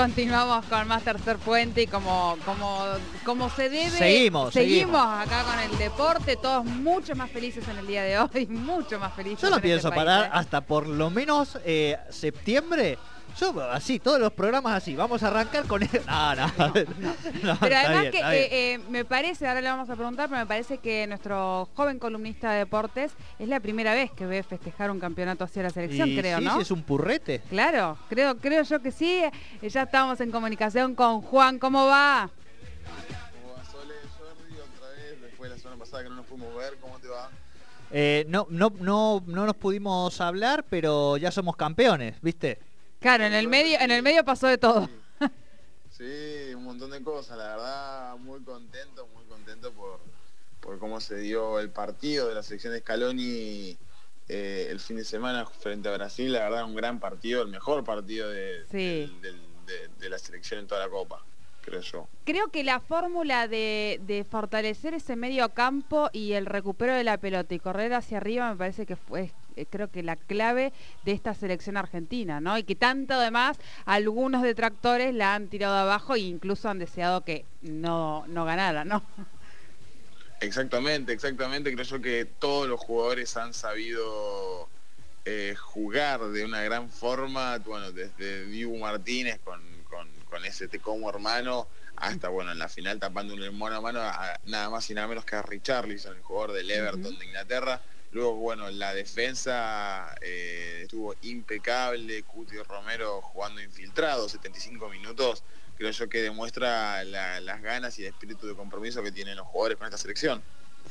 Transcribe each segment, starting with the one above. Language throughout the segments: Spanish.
continuamos con más tercer puente y como, como, como se debe. Seguimos, seguimos. acá con el deporte, todos mucho más felices en el día de hoy, mucho más felices. Yo no en pienso este país, parar ¿eh? hasta por lo menos eh, septiembre. Yo así, todos los programas así. Vamos a arrancar con... el- No, no. no, Pero además bien, que eh, eh, me parece, ahora le vamos a preguntar, pero me parece que nuestro joven columnista de deportes es la primera vez que ve festejar un campeonato hacia la selección, Y creo, sí, ¿no? sí, es un purrete. Claro, creo, creo yo que sí. Eh, Ya estamos en comunicación con Juan, ¿cómo va? ¿Cómo va Sole? Sorry otra vez, después de la semana pasada que no nos pudimos ver, ¿cómo te va? Eh, no, no, no, no nos pudimos hablar, pero ya somos campeones, ¿viste? Claro, en el medio, en el medio pasó de todo. Sí, un montón de cosas, la verdad, muy contento, muy contento por, por cómo se dio el partido de la selección de Scaloni eh, el fin de semana frente a Brasil, la verdad, un gran partido, el mejor partido de, Sí. del- del- de- de la selección en toda la Copa, creo yo. Creo que la fórmula de, de fortalecer ese medio campo y el recupero de la pelota y correr hacia arriba me parece que fue eh, creo que la clave de esta selección argentina, ¿no? Y que tanto además algunos detractores la han tirado abajo e incluso han deseado que no, no ganara, ¿no? Exactamente, exactamente. Creo yo que todos los jugadores han sabido eh, jugar de una gran forma, bueno, desde Dibu Martínez con, con, ese te como hermano, hasta bueno, en la final tapando un mano a mano a nada más y nada menos que a Richarlison, el jugador del Everton de Inglaterra. Luego, bueno, la defensa eh, estuvo impecable, Cuti Romero jugando infiltrado, 75 minutos, creo yo que demuestra la- las ganas y el espíritu de compromiso que tienen los jugadores con esta selección.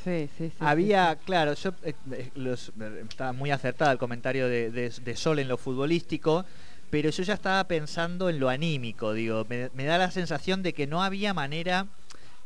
Sí, sí, sí. Había, claro, yo eh, eh, los- estaba muy acertado el comentario de, de- de Sol en lo futbolístico, pero yo ya estaba pensando en lo anímico, digo, me, me da la sensación de que no había manera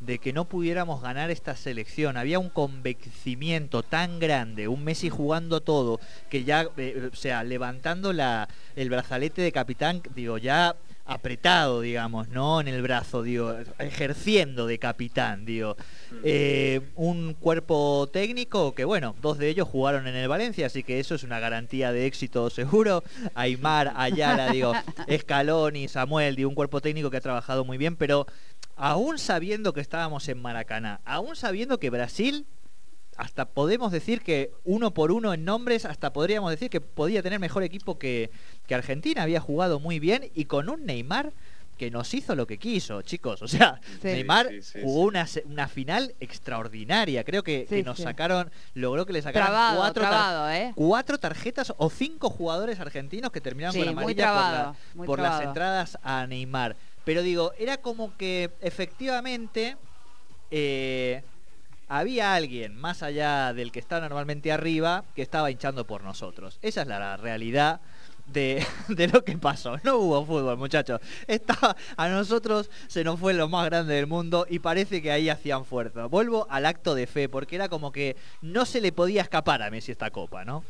de que no pudiéramos ganar esta selección. Había un convencimiento tan grande, un Messi jugando todo, que ya, eh, o sea, levantando la, el brazalete de capitán, digo, ya apretado, digamos, ¿no? En el brazo, digo, ejerciendo de capitán, digo. Eh, un cuerpo técnico que, bueno, dos de ellos jugaron en el Valencia, así que eso es una garantía de éxito seguro. Aymar, Ayala, digo, Scaloni, Samuel, digo, un cuerpo técnico que ha trabajado muy bien, pero aún sabiendo que estábamos en Maracaná, aún sabiendo que Brasil, hasta podemos decir que uno por uno en nombres, hasta podríamos decir que podía tener mejor equipo que, que Argentina, había jugado muy bien y con un Neymar que nos hizo lo que quiso, chicos. O sea, Sí. Neymar Sí, sí, jugó una, una final extraordinaria. Creo que, Sí, que nos sí. sacaron, logró que le sacaran Trabado, cuatro, tar- trabado, ¿eh? cuatro tarjetas o cinco jugadores argentinos que terminaron Sí, con muy amarilla por, la- las entradas a Neymar. Pero digo, era como que efectivamente eh, había alguien más allá del que está normalmente arriba que estaba hinchando por nosotros. Esa es la, realidad de, de lo que pasó. No hubo fútbol, muchachos. A nosotros se nos fue lo más grande del mundo y parece que ahí hacían fuerza. Vuelvo al acto de fe, porque era como que no se le podía escapar a Messi esta copa, ¿no?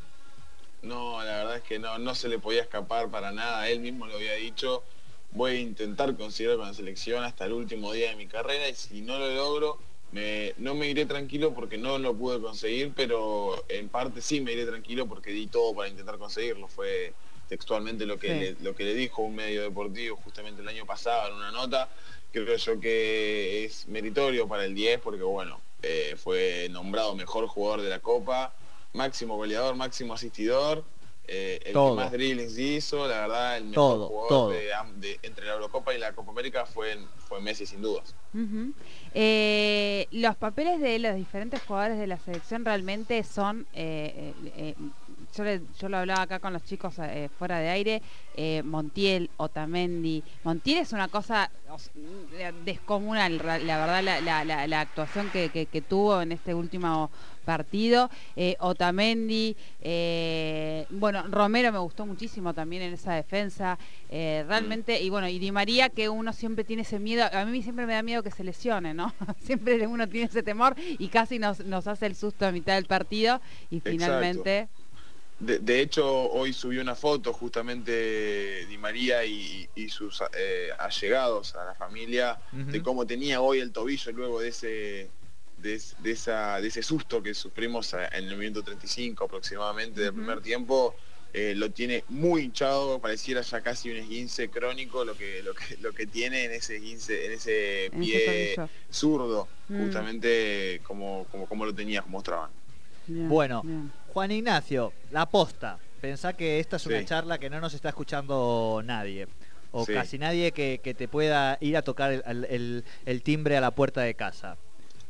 No, la verdad es que no, no se le podía escapar para nada. Él mismo lo había dicho. Voy a intentar conseguirlo con la selección hasta el último día de mi carrera y si no lo logro, me- no me iré tranquilo porque no lo pude conseguir, pero en parte sí me iré tranquilo porque di todo para intentar conseguirlo. Fue textualmente lo que, Sí. le, lo que le dijo un medio deportivo justamente el año pasado en una nota. Creo yo que es meritorio para el 10 porque bueno, eh, fue nombrado mejor jugador de la Copa, máximo goleador, máximo asistidor, eh, el Todo. que más dribblings hizo, la verdad, el mejor Todo, jugador todo. de am- de- entre la Eurocopa y la Copa América fue, fue Messi sin dudas. Eh, los papeles de los diferentes jugadores de la selección realmente son, eh, yo, le- yo lo hablaba acá con los chicos eh, fuera de aire, eh, Montiel, Otamendi. Montiel es una cosa s- descomunal, la verdad, la, la- la- la actuación que, que- que tuvo en este último partido. Eh, Otamendi, bueno, Romero me gustó muchísimo también en esa defensa. realmente, y bueno, y Di María, que uno siempre tiene ese miedo, a mí siempre me da miedo que se lesione, ¿no? siempre uno tiene ese temor y casi nos, nos hace el susto a mitad del partido y Exacto. De, de hecho, hoy subió una foto justamente Di María y, y sus eh, allegados a la familia de cómo tenía hoy el tobillo luego de ese de, es- de esa, de ese susto que sufrimos a- en el minuto 35 aproximadamente del primer tiempo. eh, lo tiene muy hinchado, pareciera ya casi un esguince crónico lo que, lo que, lo que tiene en ese esguince, en ese pie zurdo, Mm. justamente como, como, como lo tenía, como mostraban. Bien, Bueno, bien. Juan Ignacio, la posta. Pensá que esta es una Sí. charla que no nos está escuchando nadie. O Sí. casi nadie que, que te pueda ir a tocar el, el- timbre a la puerta de casa.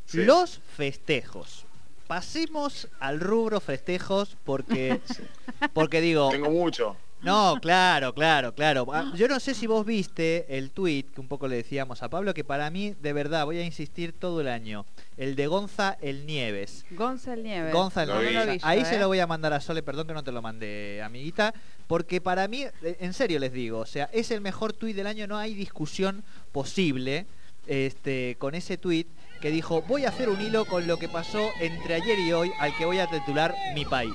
Sí. Los festejos. Pasemos al rubro festejos porque, porque digo, Tengo mucho. No, claro, claro, claro. Ah, Yo no sé si vos viste el tweet que un poco le decíamos a Pablo, que para mí, de verdad, voy a insistir todo el año. El de Gonza el Nieves. Nieves. Gonza el Nieves. vi. vi yo, Ahí ¿eh? se lo voy a mandar a Sole, perdón que no te lo mandé, amiguita. Porque para mí, eh, en serio les digo, o sea, es el mejor tuit del año, no hay discusión posible este, con ese tuit que dijo, voy a hacer un hilo con lo que pasó entre ayer y hoy al que voy a titular Mi País.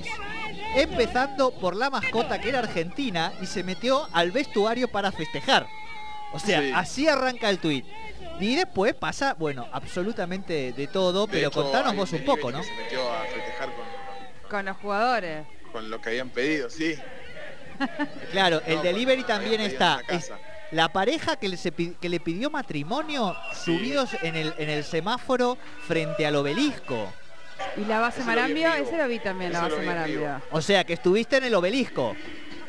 Empezando por la mascota que era argentina y se metió al vestuario para festejar. O sea, Sí. así arranca el tuit. Y después pasa, bueno, absolutamente de todo, De pero hecho, contanos vos un poco, ¿no? Se metió a festejar con, los jugadores. con lo que habían pedido, sí. Claro, el delivery también está. Es la pareja que le, se pi- que le pidió matrimonio Sí. subidos en el, en el semáforo frente al obelisco. Y la base Marambio, ese lo vi también, la base Marambio. O sea, que estuviste en el obelisco.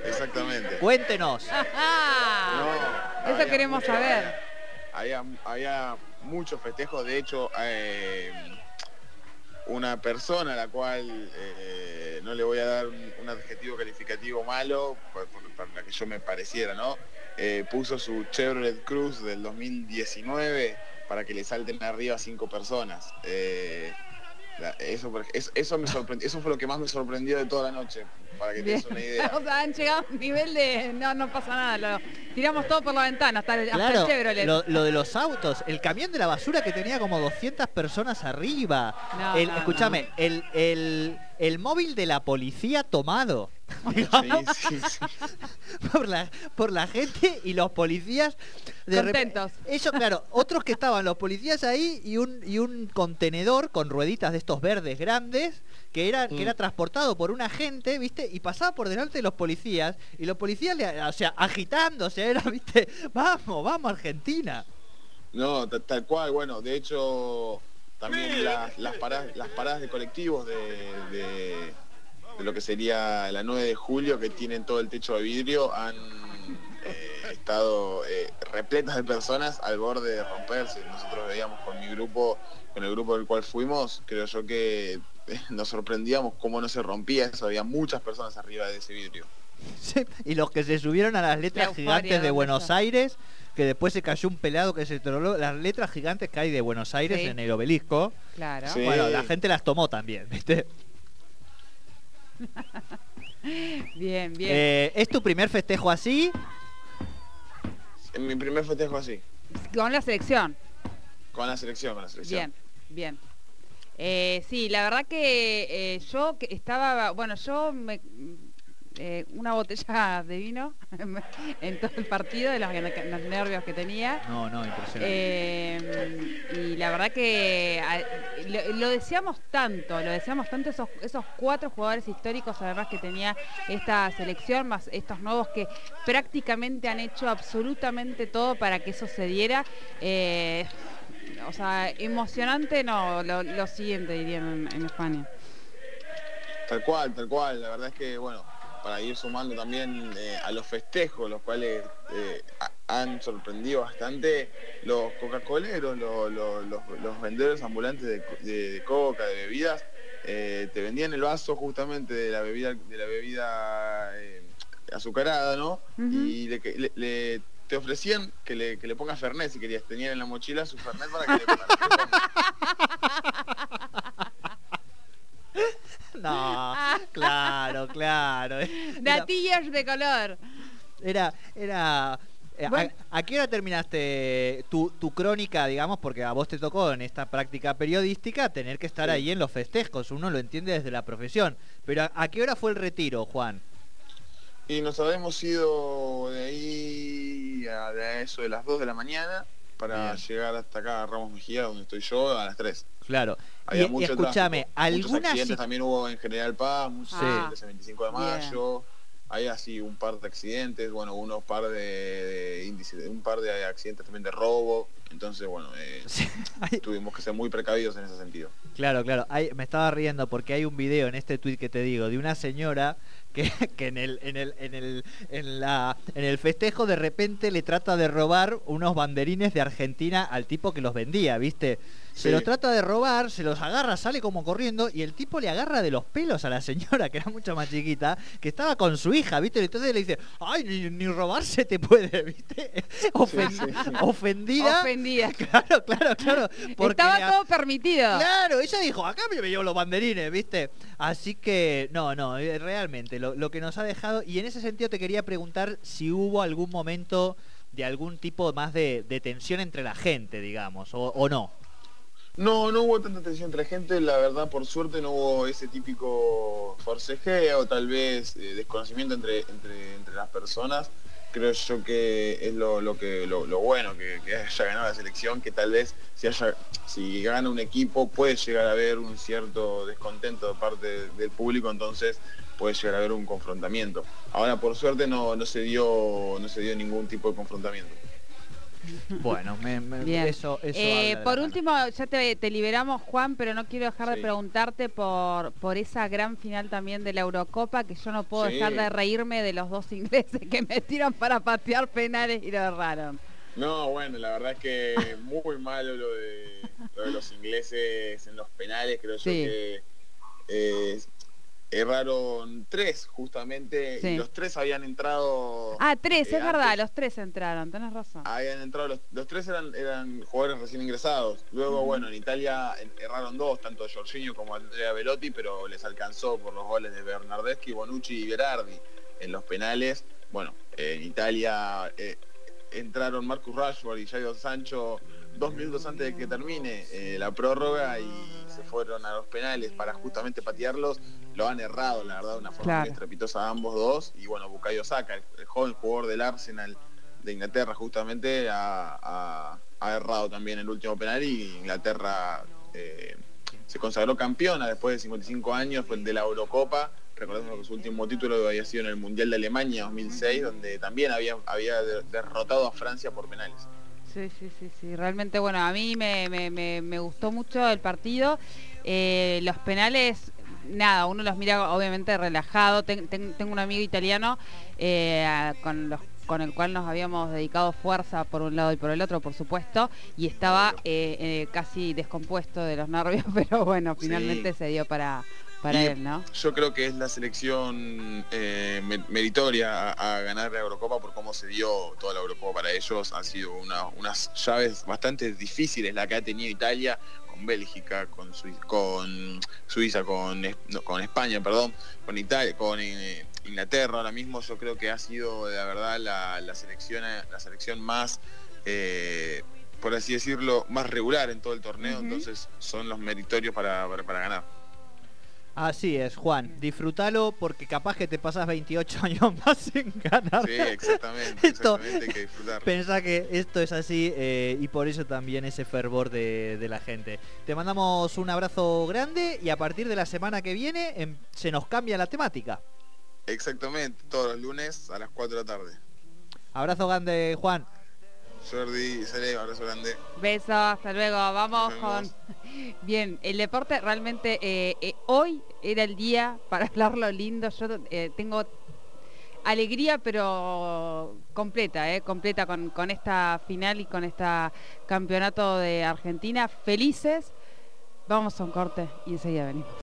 Exactamente. Cuéntenos. No, Eso queremos mucho- saber. Había, había muchos festejos, de hecho, eh, una persona a la cual eh, no le voy a dar un, adjetivo calificativo malo, para la que yo me pareciera, ¿no? Eh, puso su Chevrolet Cruz del 2019 para que le salten arriba cinco personas. Eh, eso, eso, eso me sorprendió, eso fue lo que más me sorprendió de toda la noche, para que te des una idea. O sea, han llegado a un nivel de no, no pasa nada, lo tiramos todo por la ventana, hasta el, hasta Claro, el Chevrolet. lo, lo de los autos, el camión de la basura que tenía como 200 personas arriba. No, el, no, escúchame, El, el, el móvil de la policía tomado. Sí, sí, sí. por la, por la gente y los policías de Contentos. Eso, claro, otros que estaban los policías ahí y un, y un contenedor con rueditas de estos verdes grandes que era, que Mm. era transportado por un agente, ¿viste? Y pasaba por delante de los policías y los policías, le- o sea, agitándose, era, ¿viste? Vamos, vamos, Argentina. No, ta- tal cual, bueno, de hecho también las, las, paradas, las paradas de colectivos de, de- de lo que sería la 9 de julio, que tienen todo el techo de vidrio, han eh, estado eh, repletas de personas al borde de romperse. Nosotros veíamos con mi grupo, con el grupo del cual fuimos, creo yo que nos sorprendíamos cómo no se rompía eso, había muchas personas arriba de ese vidrio. Sí, Y los que se subieron a las letras gigantes de ¿dónde Buenos? Aires, que después se cayó un pelado que se troló, las letras gigantes que hay de Buenos Aires Sí. en el obelisco. Claro. Sí. Bueno, la gente las tomó también, ¿viste? Bien, bien. Eh, ¿Es tu primer festejo así? En mi primer festejo así, Con la selección. con la selección, con la selección. Bien, bien. Eh, sí, la verdad que eh, yo que estaba, bueno, yo me, eh, una botella de vino en todo el partido de los, los nervios que tenía. No, no, impresionante. Eh, y la verdad que a- lo, lo deseamos tanto, lo deseamos tanto esos, esos cuatro jugadores históricos además que tenía esta selección, más estos nuevos que prácticamente han hecho absolutamente todo para que eso se diera. Eh, o sea, emocionante no, lo, lo siguiente dirían en, en España. Tal cual, tal cual. La verdad es que, bueno, para ir sumando también eh, a los festejos, los cuales eh, ha- han sorprendido bastante, los Coca-Coleros, lo- lo- los, los vendedores ambulantes de, de- de coca, de bebidas, eh, te vendían el vaso justamente de la bebida, de la bebida azucarada, ¿no? Y le, le- le- te ofrecían que le, que le pongas Fernet si querías. Tenían en la mochila su Fernet para que le, para que le pongas. No, claro, claro. Era, Datillos de color. era, era- eh, a- Bueno. ¿a, qué hora terminaste tu, tu crónica, digamos? Porque a vos te tocó en esta práctica periodística tener que estar Sí. ahí en los festejos, uno lo entiende desde la profesión. Pero ¿a, a qué hora fue el retiro, Juan? Y nos habremos ido de ahí a, de eso de las 2 de la mañana para Bien. llegar hasta acá a Ramos Mejía, donde estoy yo, a las 3. Claro. Había y, y mucho escúchame, tráfico, Muchos accidentes también hubo en General Paz, muchos Sí. accidentes el 25 de Bien. mayo. hay así un par de accidentes, bueno, unos par de, índices, un par de accidentes también de robo, entonces bueno, eh, tuvimos que ser muy precavidos en ese sentido. Claro, claro, me estaba riendo porque hay un video en este tweet que te digo de una señora que, en, el, en, el, en, el, en, la, en el festejo de repente le trata de robar unos banderines de Argentina al tipo que los vendía, ¿viste? Se los trata de robar, se los agarra, sale como corriendo y el tipo le agarra de los pelos a la señora, que era mucho más chiquita, que estaba con su hija, ¿viste? Entonces le dice, ay, ni, robarse te puede, ¿viste? Ofendida. Ofendida. Claro, claro, claro. Estaba todo permitido. Claro, ella dijo, acá me llevo los banderines, ¿viste? Así que, no, no, eh, realmente, lo, que nos ha dejado, y en ese sentido te quería preguntar si hubo algún momento de algún tipo más de, tensión entre la gente, digamos, o no. No, no hubo tanta tensión entre la gente, la verdad por suerte no hubo ese típico forcejeo, tal vez eh, desconocimiento entre, entre, entre, las personas. Creo yo que es lo, que, lo, bueno que, haya ganado la selección, que tal vez si, si gana un equipo puede llegar a haber un cierto descontento de parte del público, entonces puede llegar a haber un confrontamiento. Ahora por suerte no, no, se, dio, no se dio ningún tipo de confrontamiento. Bueno, eso, eh, Por último, ya te, liberamos, Juan, pero no quiero dejar de preguntarte por, por esa gran final también de la Eurocopa, que yo no puedo dejar de reírme de los dos ingleses que metieron para patear penales y lo erraron. No, bueno, la verdad es que muy malo lo de, los ingleses en los penales, creo yo que eh, erraron tres justamente y los tres habían entrado ah tres es eh, verdad los tres entraron tenés razón. Habían entrado los, tres eran eran jugadores recién ingresados. Luego bueno en Italia erraron dos tanto Jorginho como Andrea Velotti pero les alcanzó por los goles de Bernardeschi Bonucci y Berardi en los penales. Bueno en Italia eh, entraron Marcus Rashford y Jadon Sancho dos minutos antes de que termine eh, la prórroga y se fueron a los penales para justamente patearlos, lo han errado, la verdad, de una forma estrepitosa ambos dos. Y bueno, Bukayo Saka, el, joven jugador del Arsenal de Inglaterra, justamente ha, errado también el último penal y Inglaterra eh, se consagró campeona después de 55 años, fue el de la Eurocopa. Recordemos que su último título había sido en el Mundial de Alemania 2006, donde también había, había derrotado a Francia por penales. Sí, sí, sí, sí. Realmente, bueno, a mí me, gustó mucho el partido. Eh, los penales, nada, uno los mira obviamente relajado. tengo un amigo italiano eh, con los con el cual nos habíamos dedicado fuerza por un lado y por el otro, por supuesto, y estaba eh, casi descompuesto de los nervios, pero bueno, finalmente se dio para, para él, ¿no? Yo creo que es la selección eh, meritoria a, ganar la Eurocopa por cómo se dio toda la Eurocopa para ellos. Han sido unas llaves bastante difíciles la que ha tenido Italia con Bélgica, con, con Suiza, con, con España, perdón, con Italia, con eh, Inglaterra. Ahora mismo yo creo que ha sido la verdad la, selección la selección más eh, por así decirlo, más regular en todo el torneo, entonces son los meritorios para ganar. Así es, Juan. Disfrútalo porque capaz que te pasas 28 años más en ganar. Sí, exactamente. exactamente que disfrutar. Pensá que esto es así eh, y por eso también ese fervor de, la gente. Te mandamos un abrazo grande y a partir de la semana que viene em, se nos cambia la temática. Exactamente, todos los lunes a las 4 de la tarde. Abrazo grande, Juan. Jordi, Sale, abrazo grande. Beso, hasta luego. Vamos con... Bien, el deporte realmente eh, eh, hoy era el día para hablarlo lindo. Yo eh, tengo alegría, pero completa, eh, completa con, con esta final y con este campeonato de Argentina. Felices. Vamos a un corte y enseguida venimos.